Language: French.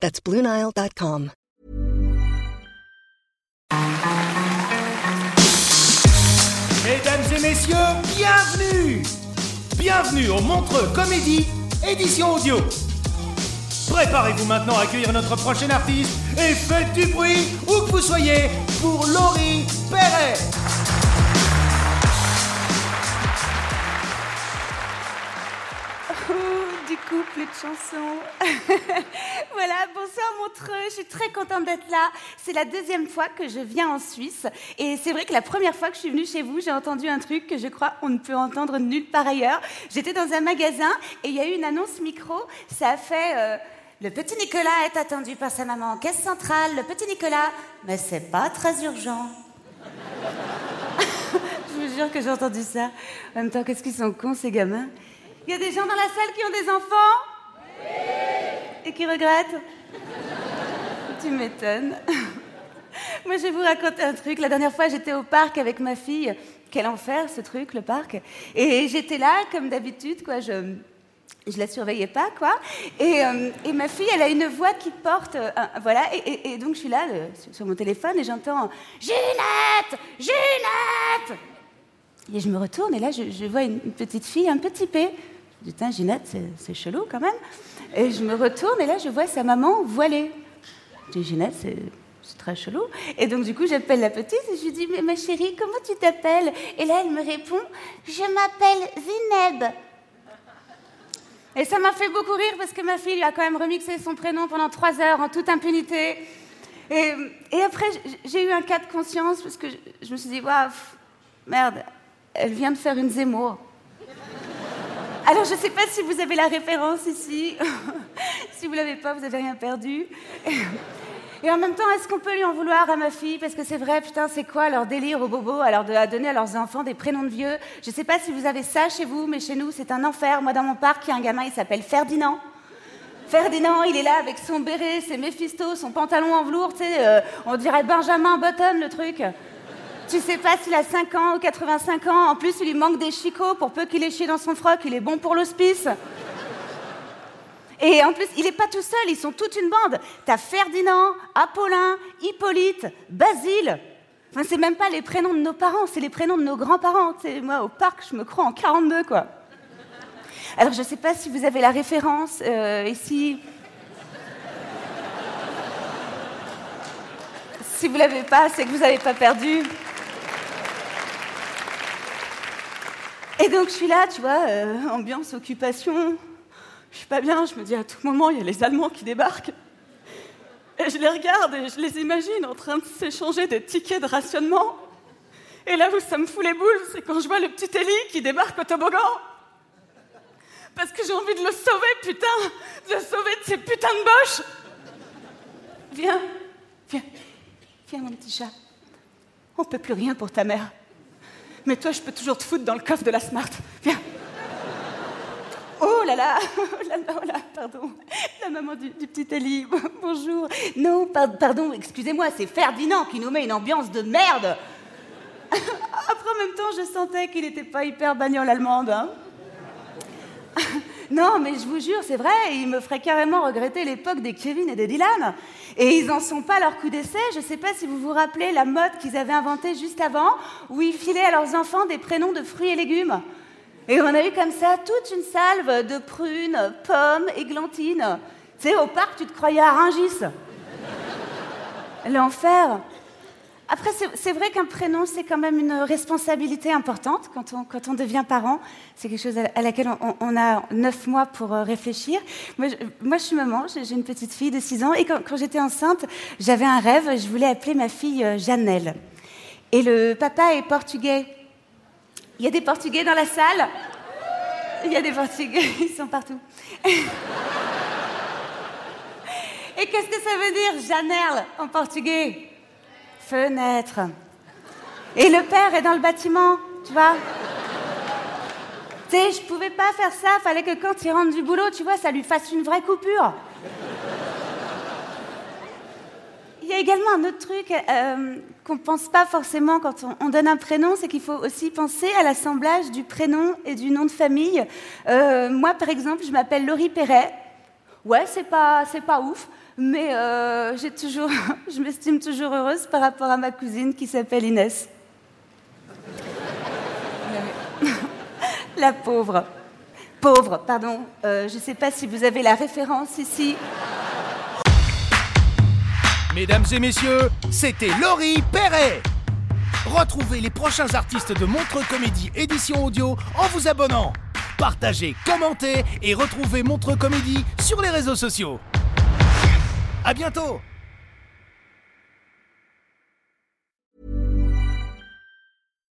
That's BlueNile.com. Mesdames et messieurs, bienvenue Bienvenue au Montreux Comédie, édition audio. Préparez-vous maintenant à accueillir notre prochain artiste et faites du bruit où que vous soyez pour Laurie Perret. Du coup, plus de chansons. voilà, bonsoir Montreux, je suis très contente d'être là. C'est la deuxième fois que je viens en Suisse. Et c'est vrai que la première fois que je suis venue chez vous, j'ai entendu un truc que je crois on ne peut entendre nulle part ailleurs. J'étais dans un magasin et il y a eu une annonce micro. Ça a fait... euh, le petit Nicolas est attendu par sa maman. Caisse centrale, le petit Nicolas. Mais c'est pas très urgent. Je vous jure que j'ai entendu ça. En même temps, qu'est-ce qu'ils sont cons, ces gamins? Il y a des gens dans la salle qui ont des enfants Et qui regrettent Tu m'étonnes. Moi, je vais vous raconter un truc. La dernière fois, j'étais au parc avec ma fille. Quel enfer, ce truc, le parc. Et j'étais là, comme d'habitude, quoi. Je je la surveillais pas, quoi. Et, euh, et ma fille, elle a une voix qui porte, euh, voilà. Et, et- et donc je suis là euh, sur, mon téléphone et j'entends Ginette, Ginette. Et je me retourne et là je, je vois une, petite fille un peu typée. Je dis Ginette, c'est, chelou quand même. Et je me retourne et là je vois sa maman voilée. Je dis Ginette, c'est très chelou. Et donc, du coup, j'appelle la petite et je lui dis Mais ma chérie, comment tu t'appelles? Et là, elle me répond Je m'appelle Zineb. Et ça m'a fait beaucoup rire parce que ma fille a quand même remixé son prénom pendant trois heures en toute impunité. Et, après, j'ai eu un cas de conscience parce que je, je me suis dit, waouh, merde, elle vient de faire une Zemmour. Alors, je ne sais pas si vous avez la référence ici. si vous ne l'avez pas, vous n'avez rien perdu. Et en même temps, est-ce qu'on peut lui en vouloir à ma fille? Parce que c'est vrai, putain, c'est quoi leur délire au bobo alors de à donner à leurs enfants des prénoms de vieux? Je sais pas si vous avez ça chez vous, mais chez nous, c'est un enfer. Moi, dans mon parc, il y a un gamin, il s'appelle Ferdinand. Ferdinand, il est là avec son béret, ses Méphisto, son pantalon en velours, tu sais, euh, on dirait Benjamin Button, le truc. Tu sais pas s'il a 5 ans ou 85 ans. En plus, il lui manque des chicots pour peu qu'il ait chié dans son froc. Il est bon pour l'hospice. Et en plus, il n'est pas tout seul, ils sont toute une bande. T'as Ferdinand, Apollin, Hippolyte, Basile. Enfin, c'est même pas les prénoms de nos parents, c'est les prénoms de nos grands-parents. Moi, au parc, je me crois en 42, quoi. Alors, je sais pas si vous avez la référence euh, ici. Si vous l'avez pas, c'est que vous n'avez pas perdu. Et donc, je suis là, tu vois, euh, ambiance, occupation. Je suis pas bien, je me dis à tout moment, il y a les Allemands qui débarquent. Et je les regarde et je les imagine en train de s'échanger des tickets de rationnement. Et là où ça me fout les boules, c'est quand je vois le petit Eli qui débarque au toboggan. Parce que j'ai envie de le sauver, putain, de le sauver de ces putains de boches. Viens, viens, viens mon petit chat. On peut plus rien pour ta mère. Mais toi, je peux toujours te foutre dans le coffre de la Smart. Viens. Oh là là, oh là oh là, pardon. La maman du, petit Ali, bonjour. Non, par- pardon, excusez-moi, c'est Ferdinand qui nous met une ambiance de merde. Après, en même temps, je sentais qu'il n'était pas hyper bagnole allemande. hein. Non, mais je vous jure, c'est vrai, il me ferait carrément regretter l'époque des Kevin et des Dylan. Et ils n'en sont pas leur coup d'essai. Je ne sais pas si vous vous rappelez la mode qu'ils avaient inventée juste avant, où ils filaient à leurs enfants des prénoms de fruits et légumes. Et on a eu comme ça toute une salve de prunes, pommes, églantines. Tu sais, au parc, tu te croyais à Rungis. L'enfer. Après, c'est vrai qu'un prénom, c'est quand même une responsabilité importante quand on, quand devient parent. C'est quelque chose à, laquelle on, a neuf mois pour euh, réfléchir. Moi je, suis maman, j'ai une petite fille de 6 ans, et quand, j'étais enceinte, j'avais un rêve, je voulais appeler ma fille euh, Janelle. Et le papa est portugais. Il y a des Portugais dans la salle Il y a des Portugais, ils sont partout. Et qu'est-ce que ça veut dire, Janelle, en portugais? Fenêtre. Et le père est dans le bâtiment, tu vois Tu sais, je pouvais pas faire ça, fallait que quand il rentre du boulot, tu vois, ça lui fasse une vraie coupure. Il y a également un autre truc euh, qu'on ne pense pas forcément quand on, donne un prénom, c'est qu'il faut aussi penser à l'assemblage du prénom et du nom de famille. Euh, moi, par exemple, je m'appelle Laurie Perret. Ouais, c'est pas, ouf, mais euh, j'ai toujours, je m'estime toujours heureuse par rapport à ma cousine qui s'appelle Inès. la pauvre. Pauvre, pardon. Euh, je ne sais pas si vous avez la référence ici. Mesdames et messieurs, c'était Laurie Perret. Retrouvez les prochains artistes de Montre Comédie édition audio en vous abonnant. Partagez, commentez et retrouvez Montre Comédie sur les réseaux sociaux. À bientôt